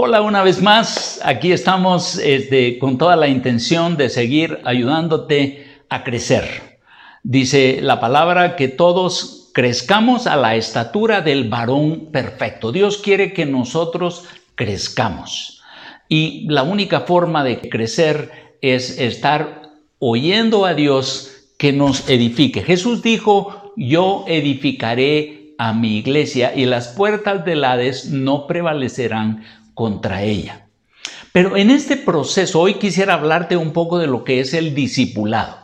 Hola una vez más, aquí estamos este, con toda la intención de seguir ayudándote a crecer. Dice la palabra que todos crezcamos a la estatura del varón perfecto. Dios quiere que nosotros crezcamos. Y la única forma de crecer es estar oyendo a Dios que nos edifique. Jesús dijo, yo edificaré a mi iglesia y las puertas del Hades no prevalecerán contra ella. Pero en este proceso hoy quisiera hablarte un poco de lo que es el discipulado.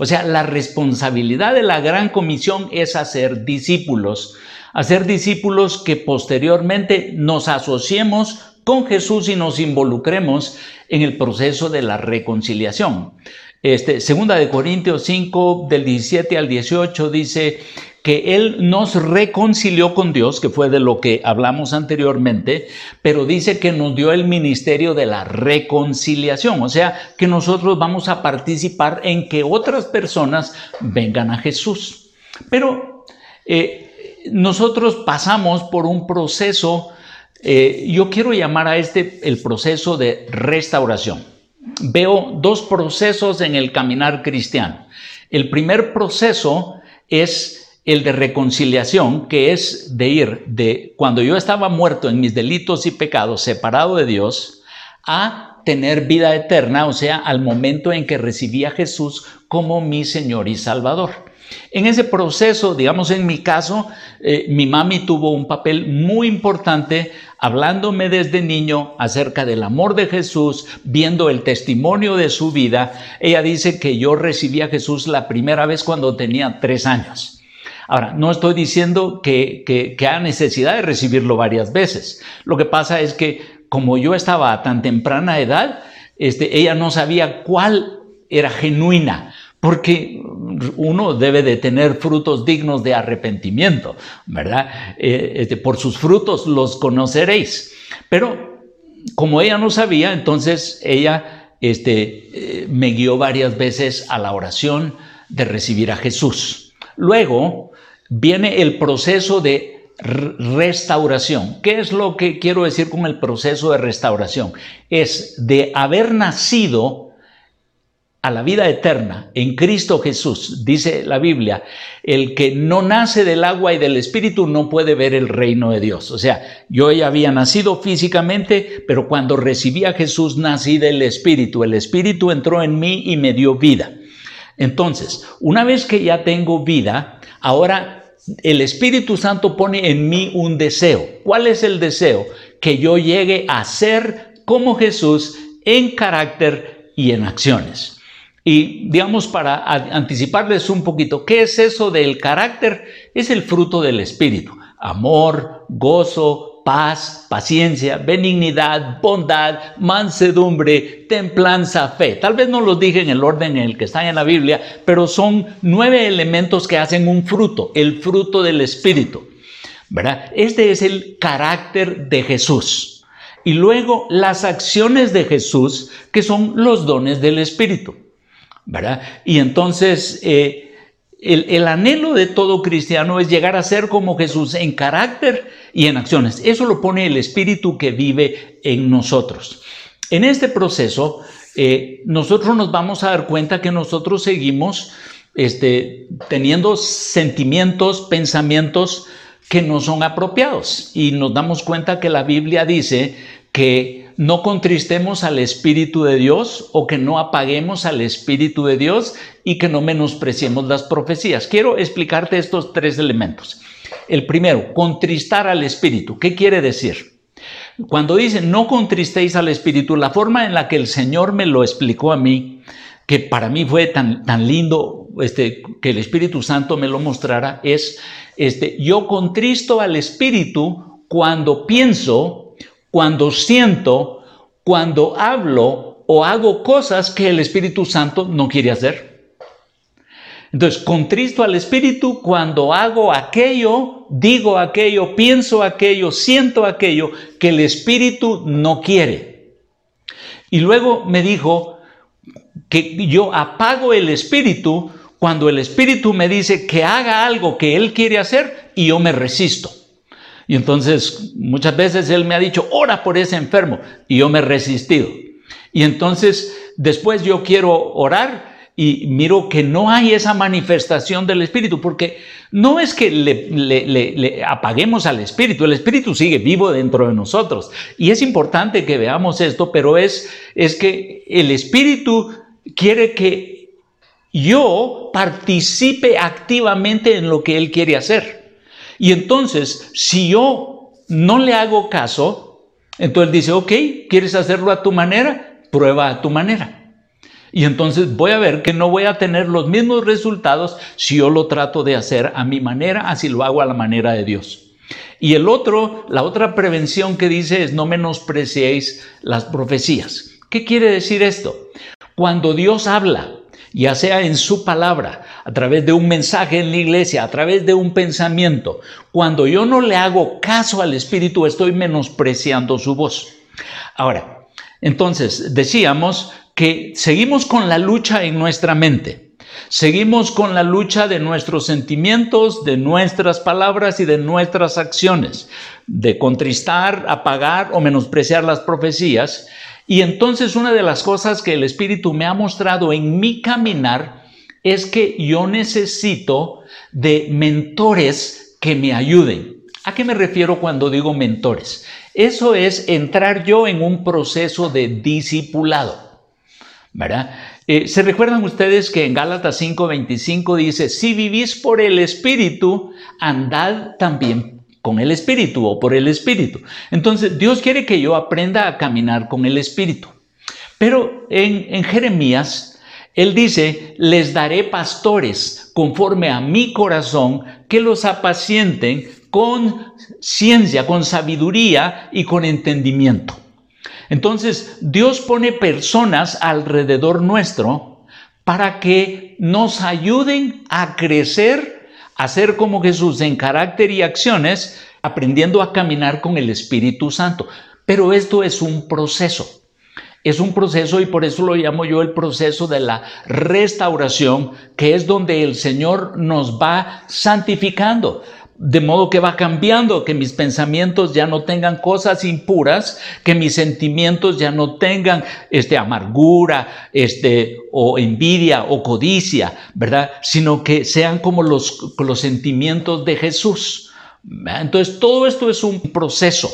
O sea, la responsabilidad de la gran comisión es hacer discípulos, hacer discípulos que posteriormente nos asociemos con Jesús y nos involucremos en el proceso de la reconciliación. Este, segunda de Corintios 5, del 17 al 18, dice, que Él nos reconcilió con Dios, que fue de lo que hablamos anteriormente, pero dice que nos dio el ministerio de la reconciliación, o sea, que nosotros vamos a participar en que otras personas vengan a Jesús. Pero eh, nosotros pasamos por un proceso, eh, yo quiero llamar a este el proceso de restauración. Veo dos procesos en el caminar cristiano. El primer proceso es el de reconciliación, que es de ir de cuando yo estaba muerto en mis delitos y pecados, separado de Dios, a tener vida eterna, o sea, al momento en que recibí a Jesús como mi Señor y Salvador. En ese proceso, digamos en mi caso, eh, mi mami tuvo un papel muy importante hablándome desde niño acerca del amor de Jesús, viendo el testimonio de su vida. Ella dice que yo recibí a Jesús la primera vez cuando tenía tres años. Ahora, no estoy diciendo que, que, haya necesidad de recibirlo varias veces. Lo que pasa es que como yo estaba a tan temprana edad, este, ella no sabía cuál era genuina, porque uno debe de tener frutos dignos de arrepentimiento, ¿verdad? Eh, este, por sus frutos los conoceréis. Pero como ella no sabía, entonces ella este, eh, me guió varias veces a la oración de recibir a Jesús. Luego, viene el proceso de restauración. ¿Qué es lo que quiero decir con el proceso de restauración? Es de haber nacido a la vida eterna en Cristo Jesús, dice la Biblia, el que no nace del agua y del Espíritu no puede ver el reino de Dios. O sea, yo ya había nacido físicamente, pero cuando recibí a Jesús nací del Espíritu. El Espíritu entró en mí y me dio vida. Entonces, una vez que ya tengo vida, ahora el Espíritu Santo pone en mí un deseo. ¿Cuál es el deseo? Que yo llegue a ser como Jesús en carácter y en acciones. Y digamos, para anticiparles un poquito, ¿qué es eso del carácter? Es el fruto del Espíritu. Amor, gozo, paz, paciencia, benignidad, bondad, mansedumbre, templanza, fe. Tal vez no los dije en el orden en el que están en la Biblia, pero son nueve elementos que hacen un fruto, el fruto del Espíritu. ¿verdad? Este es el carácter de Jesús. Y luego las acciones de Jesús, que son los dones del Espíritu. ¿verdad? Y entonces... Eh, el, anhelo de todo cristiano es llegar a ser como Jesús en carácter y en acciones. Eso lo pone el Espíritu que vive en nosotros. En este proceso, eh, nosotros nos vamos a dar cuenta que nosotros seguimos este, teniendo sentimientos, pensamientos que no son apropiados. Y nos damos cuenta que la Biblia dice que no contristemos al Espíritu de Dios o que no apaguemos al Espíritu de Dios y que no menospreciemos las profecías. Quiero explicarte estos tres elementos. El primero, contristar al Espíritu. ¿Qué quiere decir? Cuando dice no contristéis al Espíritu, la forma en la que el Señor me lo explicó a mí, que para mí fue tan, tan lindo este, que el Espíritu Santo me lo mostrara, es, este, yo contristo al Espíritu cuando pienso cuando siento, cuando hablo o hago cosas que el Espíritu Santo no quiere hacer. Entonces, contristo al Espíritu cuando hago aquello, digo aquello, pienso aquello, siento aquello que el Espíritu no quiere. Y luego me dijo que yo apago el Espíritu cuando el Espíritu me dice que haga algo que Él quiere hacer y yo me resisto. Y entonces muchas veces Él me ha dicho, ora por ese enfermo, y yo me he resistido. Y entonces después yo quiero orar y miro que no hay esa manifestación del Espíritu, porque no es que le, apaguemos al Espíritu, el Espíritu sigue vivo dentro de nosotros. Y es importante que veamos esto, pero es, es que el Espíritu quiere que yo participe activamente en lo que Él quiere hacer. Y entonces, si yo no le hago caso, entonces dice, ok, ¿quieres hacerlo a tu manera? Prueba a tu manera. Y entonces voy a ver que no voy a tener los mismos resultados si yo lo trato de hacer a mi manera, así lo hago a la manera de Dios. Y el otro, la otra prevención que dice es no menospreciéis las profecías. ¿Qué quiere decir esto? Cuando Dios habla, ya sea en su palabra, a través de un mensaje en la iglesia, a través de un pensamiento, cuando yo no le hago caso al Espíritu, estoy menospreciando su voz. Ahora, entonces, decíamos, que seguimos con la lucha en nuestra mente. Seguimos con la lucha de nuestros sentimientos, de nuestras palabras y de nuestras acciones, de contristar, apagar o menospreciar las profecías. Y entonces una de las cosas que el Espíritu me ha mostrado en mi caminar es que yo necesito de mentores que me ayuden. ¿A qué me refiero cuando digo mentores? Eso es entrar yo en un proceso de discipulado. ¿Verdad? Eh, ¿Se recuerdan ustedes que en Gálatas 5:25 dice, si vivís por el Espíritu, andad también con el Espíritu o por el Espíritu? Entonces, Dios quiere que yo aprenda a caminar con el Espíritu. Pero en, en Jeremías, Él dice, les daré pastores conforme a mi corazón que los apacienten con ciencia, con sabiduría y con entendimiento. Entonces, Dios pone personas alrededor nuestro para que nos ayuden a crecer, a ser como Jesús en carácter y acciones, aprendiendo a caminar con el Espíritu Santo. Pero esto es un proceso. Es un proceso y por eso lo llamo yo el proceso de la restauración, que es donde el Señor nos va santificando de modo que va cambiando, que mis pensamientos ya no tengan cosas impuras, que mis sentimientos ya no tengan este, amargura, este, o envidia o codicia, ¿verdad? Sino que sean como los, los sentimientos de Jesús. Entonces, todo esto es un proceso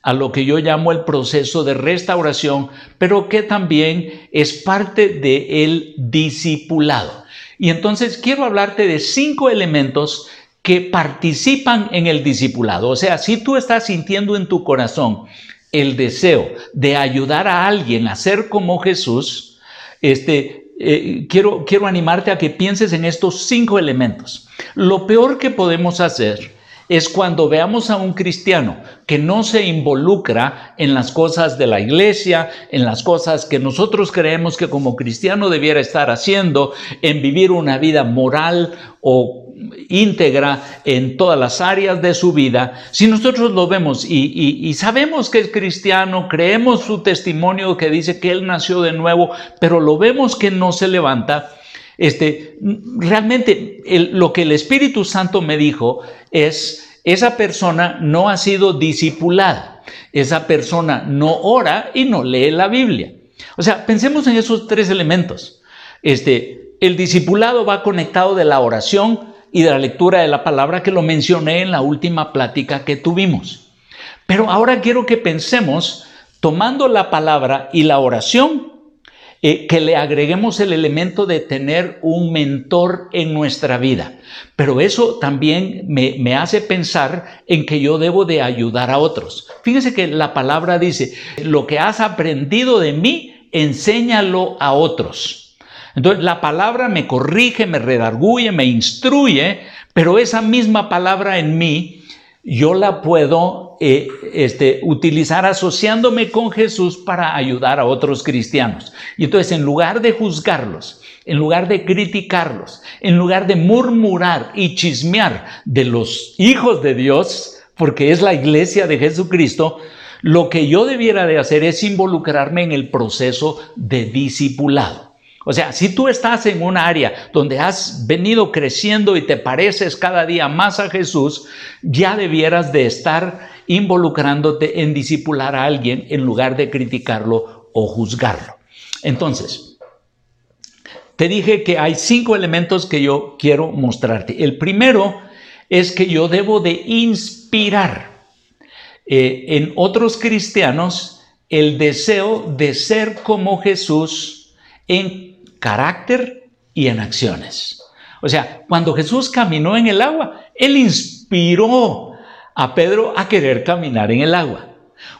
a lo que yo llamo el proceso de restauración, pero que también es parte del discipulado. Y entonces quiero hablarte de cinco elementos que participan en el discipulado. O sea, si tú estás sintiendo en tu corazón el deseo de ayudar a alguien a ser como Jesús, este, eh, quiero, quiero animarte a que pienses en estos cinco elementos. Lo peor que podemos hacer es cuando veamos a un cristiano que no se involucra en las cosas de la iglesia, en las cosas que nosotros creemos que como cristiano debiera estar haciendo, en vivir una vida moral o íntegra en todas las áreas de su vida, si nosotros lo vemos y, sabemos que es cristiano, creemos su testimonio que dice que él nació de nuevo, pero lo vemos que no se levanta, este, realmente lo que el Espíritu Santo me dijo es, esa persona no ha sido discipulada, esa persona no ora y no lee la Biblia. O sea, pensemos en esos tres elementos. Este, el discipulado va conectado de la oración y de la lectura de la palabra que lo mencioné en la última plática que tuvimos. Pero ahora quiero que pensemos, tomando la palabra y la oración, eh, que le agreguemos el elemento de tener un mentor en nuestra vida. Pero eso también me, me hace pensar en que yo debo de ayudar a otros. Fíjense que la palabra dice, lo que has aprendido de mí, enséñalo a otros. Entonces la palabra me corrige, me redarguye, me instruye, pero esa misma palabra en mí yo la puedo eh, este, utilizar asociándome con Jesús para ayudar a otros cristianos. Y entonces en lugar de juzgarlos, en lugar de criticarlos, en lugar de murmurar y chismear de los hijos de Dios, porque es la iglesia de Jesucristo, lo que yo debiera de hacer es involucrarme en el proceso de discipulado. O sea, si tú estás en un área donde has venido creciendo y te pareces cada día más a Jesús, ya debieras de estar involucrándote en disipular a alguien en lugar de criticarlo o juzgarlo. Entonces, te dije que hay cinco elementos que yo quiero mostrarte. El primero es que yo debo de inspirar eh, en otros cristianos el deseo de ser como Jesús en carácter y en acciones. O sea, cuando Jesús caminó en el agua, Él inspiró a Pedro a querer caminar en el agua.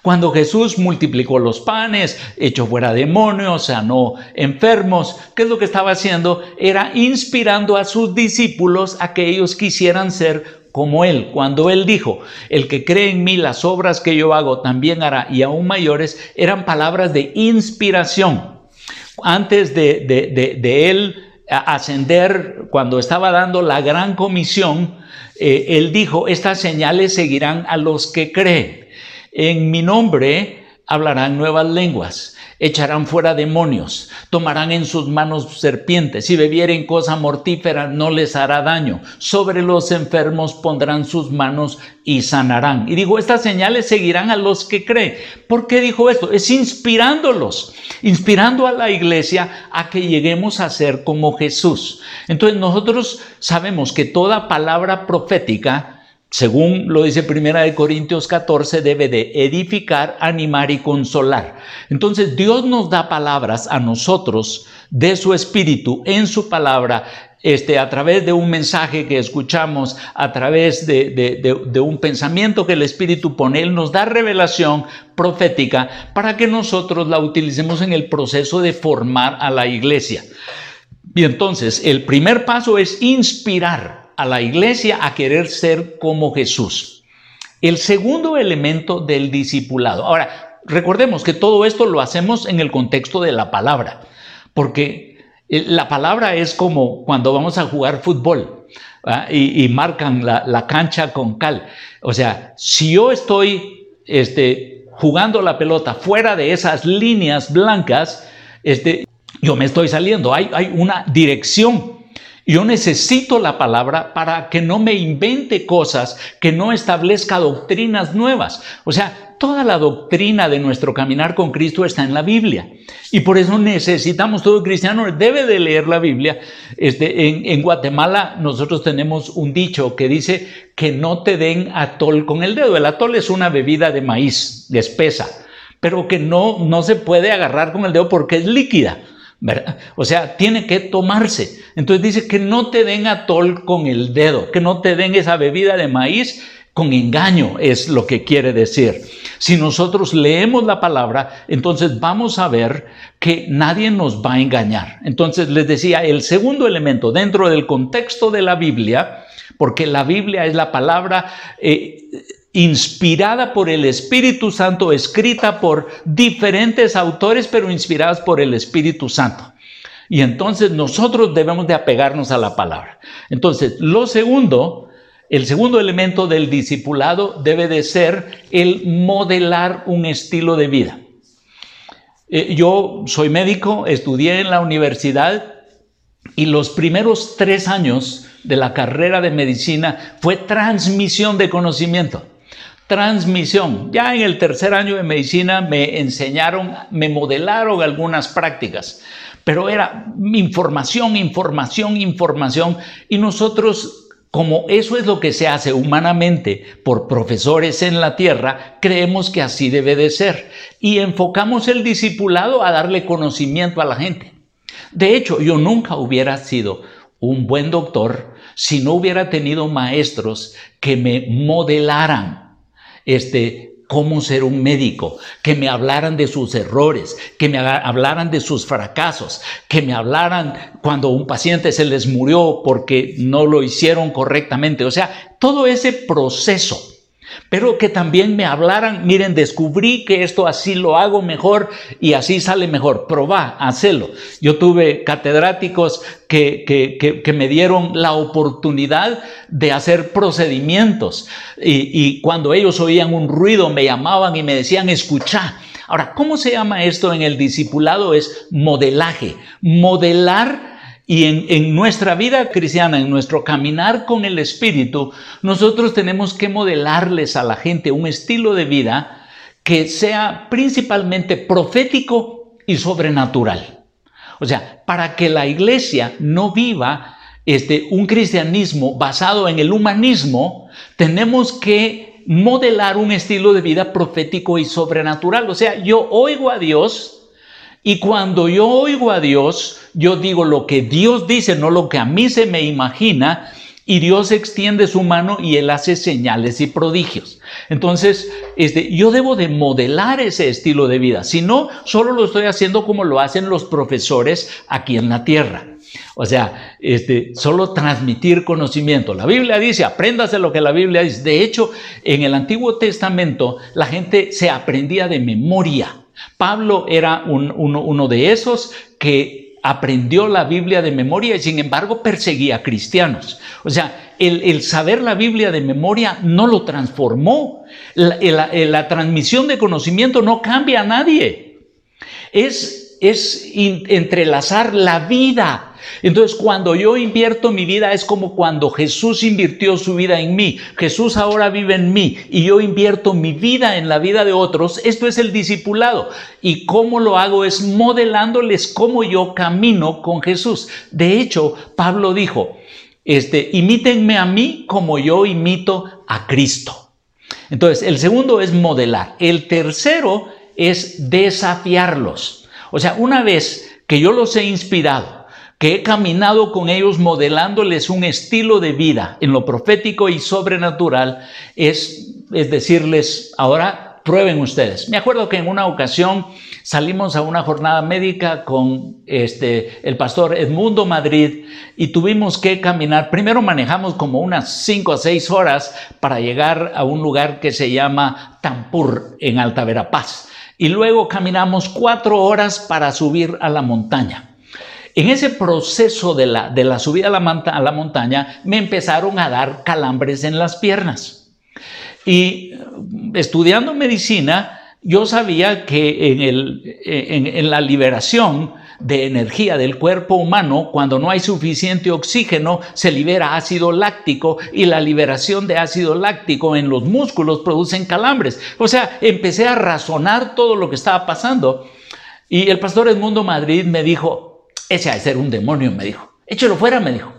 Cuando Jesús multiplicó los panes, echó fuera demonios, sanó enfermos, ¿qué es lo que estaba haciendo? Era inspirando a sus discípulos a que ellos quisieran ser como Él. Cuando Él dijo, el que cree en mí, las obras que yo hago también hará y aún mayores, eran palabras de inspiración antes de, él ascender, cuando estaba dando la gran comisión, eh, él dijo, estas señales seguirán a los que creen. En mi nombre hablarán nuevas lenguas echarán fuera demonios, tomarán en sus manos serpientes, si bebieren cosa mortífera no les hará daño, sobre los enfermos pondrán sus manos y sanarán. Y dijo, estas señales seguirán a los que creen. ¿Por qué dijo esto? Es inspirándolos, inspirando a la iglesia a que lleguemos a ser como Jesús. Entonces nosotros sabemos que toda palabra profética, según lo dice Primera de Corintios 14, debe de edificar, animar y consolar. Entonces Dios nos da palabras a nosotros de su espíritu en su palabra, este, a través de un mensaje que escuchamos, a través de, de un pensamiento que el espíritu pone. Él nos da revelación profética para que nosotros la utilicemos en el proceso de formar a la iglesia. Y entonces el primer paso es inspirar a la iglesia a querer ser como Jesús. El segundo elemento del discipulado. Ahora, recordemos que todo esto lo hacemos en el contexto de la palabra, porque eh, la palabra es como cuando vamos a jugar fútbol y, marcan la, cancha con cal. O sea, si yo estoy este, jugando la pelota fuera de esas líneas blancas, este, yo me estoy saliendo. Hay, hay una dirección yo necesito la palabra para que no me invente cosas, que no establezca doctrinas nuevas. O sea, toda la doctrina de nuestro caminar con Cristo está en la Biblia. Y por eso necesitamos, todo cristiano debe de leer la Biblia. Este, en, en Guatemala nosotros tenemos un dicho que dice que no te den atol con el dedo. El atol es una bebida de maíz, de espesa, pero que no, no se puede agarrar con el dedo porque es líquida. O sea, tiene que tomarse. Entonces dice que no te den atol con el dedo, que no te den esa bebida de maíz con engaño, es lo que quiere decir. Si nosotros leemos la palabra, entonces vamos a ver que nadie nos va a engañar. Entonces les decía, el segundo elemento dentro del contexto de la Biblia, porque la Biblia es la palabra... Eh, inspirada por el Espíritu Santo, escrita por diferentes autores, pero inspiradas por el Espíritu Santo. Y entonces nosotros debemos de apegarnos a la palabra. Entonces, lo segundo, el segundo elemento del discipulado debe de ser el modelar un estilo de vida. Eh, yo soy médico, estudié en la universidad y los primeros tres años de la carrera de medicina fue transmisión de conocimiento transmisión. Ya en el tercer año de medicina me enseñaron, me modelaron algunas prácticas, pero era información, información, información. Y nosotros, como eso es lo que se hace humanamente por profesores en la tierra, creemos que así debe de ser. Y enfocamos el discipulado a darle conocimiento a la gente. De hecho, yo nunca hubiera sido un buen doctor si no hubiera tenido maestros que me modelaran este, cómo ser un médico, que me hablaran de sus errores, que me hablaran de sus fracasos, que me hablaran cuando un paciente se les murió porque no lo hicieron correctamente. O sea, todo ese proceso pero que también me hablaran, miren, descubrí que esto así lo hago mejor y así sale mejor, probá, hacelo. Yo tuve catedráticos que, que, me dieron la oportunidad de hacer procedimientos y, y cuando ellos oían un ruido me llamaban y me decían, escucha, Ahora, ¿cómo se llama esto en el discipulado? Es modelaje. Modelar y en, nuestra vida cristiana, en nuestro caminar con el Espíritu, nosotros tenemos que modelarles a la gente un estilo de vida que sea principalmente profético y sobrenatural. O sea, para que la iglesia no viva este, un cristianismo basado en el humanismo, tenemos que modelar un estilo de vida profético y sobrenatural. O sea, yo oigo a Dios y cuando yo oigo a Dios, yo digo lo que Dios dice, no lo que a mí se me imagina, y Dios extiende su mano y Él hace señales y prodigios. Entonces, este, yo debo de modelar ese estilo de vida. Si no, solo lo estoy haciendo como lo hacen los profesores aquí en la tierra. O sea, este, solo transmitir conocimiento. La Biblia dice, apréndase lo que la Biblia dice. De hecho, en el Antiguo Testamento la gente se aprendía de memoria. Pablo era uno de esos que aprendió la Biblia de memoria y sin embargo perseguía a cristianos. O sea, el, saber la Biblia de memoria no lo transformó. La, transmisión de conocimiento no cambia a nadie. Es, es entrelazar la vida entonces, cuando yo invierto mi vida es como cuando Jesús invirtió su vida en mí. Jesús ahora vive en mí y yo invierto mi vida en la vida de otros. Esto es el discipulado. Y cómo lo hago es modelándoles cómo yo camino con Jesús. De hecho, Pablo dijo, este, imítenme a mí como yo imito a Cristo. Entonces, el segundo es modelar. El tercero es desafiarlos. O sea, una vez que yo los he inspirado, que he caminado con ellos modelándoles un estilo de vida en lo profético y sobrenatural, es, es decirles, ahora prueben ustedes. Me acuerdo que en una ocasión salimos a una jornada médica con este, el pastor Edmundo Madrid y tuvimos que caminar. Primero manejamos como unas 5 a 6 horas para llegar a un lugar que se llama Tampur en Alta Verapaz. Y luego caminamos cuatro horas para subir a la montaña. En ese proceso de la, de la subida a la, montaña me empezaron a dar calambres en las piernas. Y estudiando medicina, yo sabía que en, el, en, en, la liberación de energía del cuerpo humano, cuando no hay suficiente oxígeno, se libera ácido láctico y la liberación de ácido láctico en los músculos producen calambres. O sea, empecé a razonar todo lo que estaba pasando y el pastor Edmundo Madrid me dijo, ese ha de ser un demonio, me dijo. Échelo fuera, me dijo.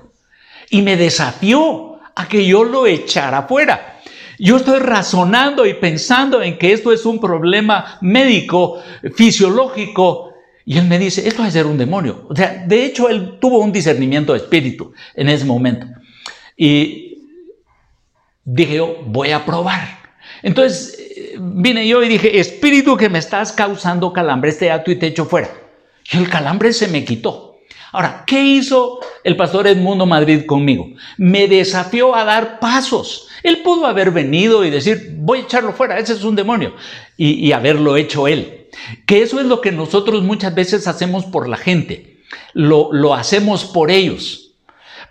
Y me desafió a que yo lo echara fuera. Yo estoy razonando y pensando en que esto es un problema médico, fisiológico, y él me dice, esto ha de ser un demonio. O sea, de hecho, él tuvo un discernimiento de espíritu en ese momento. Y dije yo, voy a probar. Entonces eh, vine yo y dije, espíritu que me estás causando calambre, este acto y te echo fuera. Y el calambre se me quitó. Ahora, ¿qué hizo el pastor Edmundo Madrid conmigo? Me desafió a dar pasos. Él pudo haber venido y decir, voy a echarlo fuera, ese es un demonio, y, haberlo hecho él. Que eso es lo que nosotros muchas veces hacemos por la gente. Lo, lo hacemos por ellos.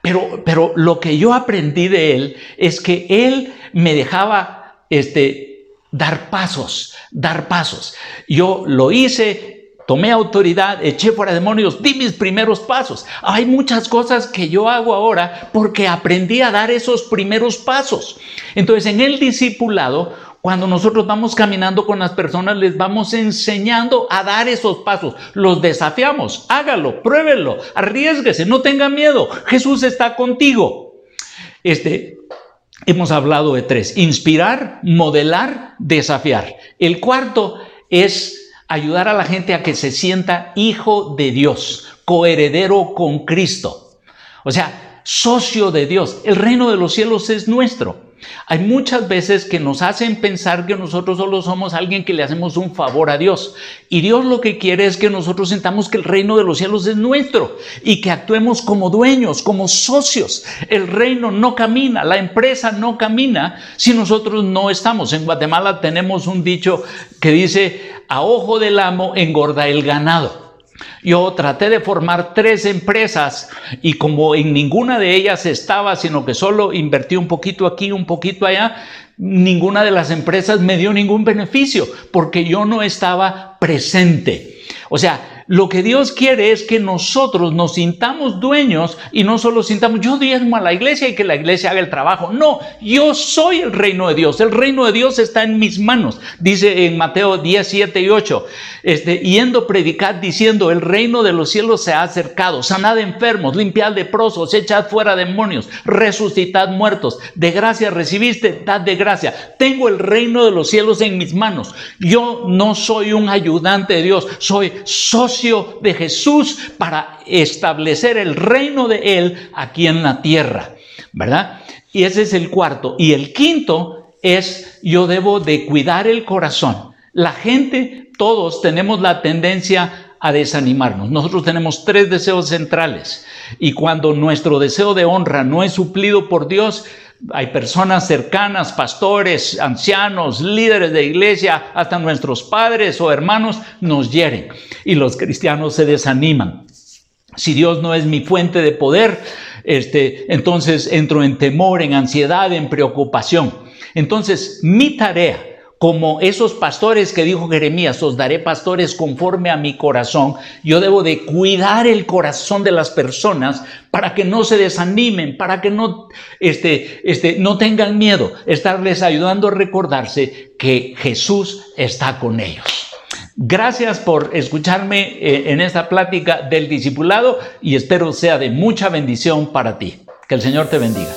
Pero, pero lo que yo aprendí de él es que él me dejaba este, dar pasos, dar pasos. Yo lo hice, tomé autoridad, eché fuera demonios, di mis primeros pasos. Hay muchas cosas que yo hago ahora porque aprendí a dar esos primeros pasos. Entonces, en el discipulado, cuando nosotros vamos caminando con las personas, les vamos enseñando a dar esos pasos. Los desafiamos, hágalo, pruébelo, arriesguese, no tenga miedo. Jesús está contigo. Este, hemos hablado de tres, inspirar, modelar, desafiar. El cuarto es ayudar a la gente a que se sienta hijo de Dios, coheredero con Cristo. O sea, socio de Dios. El reino de los cielos es nuestro. Hay muchas veces que nos hacen pensar que nosotros solo somos alguien que le hacemos un favor a Dios. Y Dios lo que quiere es que nosotros sintamos que el reino de los cielos es nuestro y que actuemos como dueños, como socios. El reino no camina, la empresa no camina si nosotros no estamos. En Guatemala tenemos un dicho que dice, a ojo del amo engorda el ganado. Yo traté de formar tres empresas y como en ninguna de ellas estaba, sino que solo invertí un poquito aquí, un poquito allá, ninguna de las empresas me dio ningún beneficio porque yo no estaba presente. O sea, lo que Dios quiere es que nosotros nos sintamos dueños y no solo sintamos, yo diezmo a la iglesia y que la iglesia haga el trabajo. No, yo soy el reino de Dios. El reino de Dios está en mis manos. Dice en Mateo 10, 7 y 8, este, yendo predicar diciendo, el reino de los cielos se ha acercado. Sanad enfermos, limpiad leprosos, echad fuera demonios, resucitad muertos. De gracia recibiste, dad de gracia. Tengo el reino de los cielos en mis manos. Yo no soy un ayudante de Dios, soy socio de Jesús para establecer el reino de Él aquí en la tierra, ¿verdad? Y ese es el cuarto. Y el quinto es yo debo de cuidar el corazón. La gente, todos tenemos la tendencia a desanimarnos. Nosotros tenemos tres deseos centrales y cuando nuestro deseo de honra no es suplido por Dios, hay personas cercanas, pastores, ancianos, líderes de iglesia, hasta nuestros padres o hermanos nos hieren y los cristianos se desaniman. Si Dios no es mi fuente de poder, este, entonces entro en temor, en ansiedad, en preocupación. Entonces, mi tarea como esos pastores que dijo Jeremías, os daré pastores conforme a mi corazón, yo debo de cuidar el corazón de las personas para que no se desanimen, para que no, este, este, no tengan miedo, estarles ayudando a recordarse que Jesús está con ellos. Gracias por escucharme eh, en esta plática del discipulado y espero sea de mucha bendición para ti. Que el Señor te bendiga.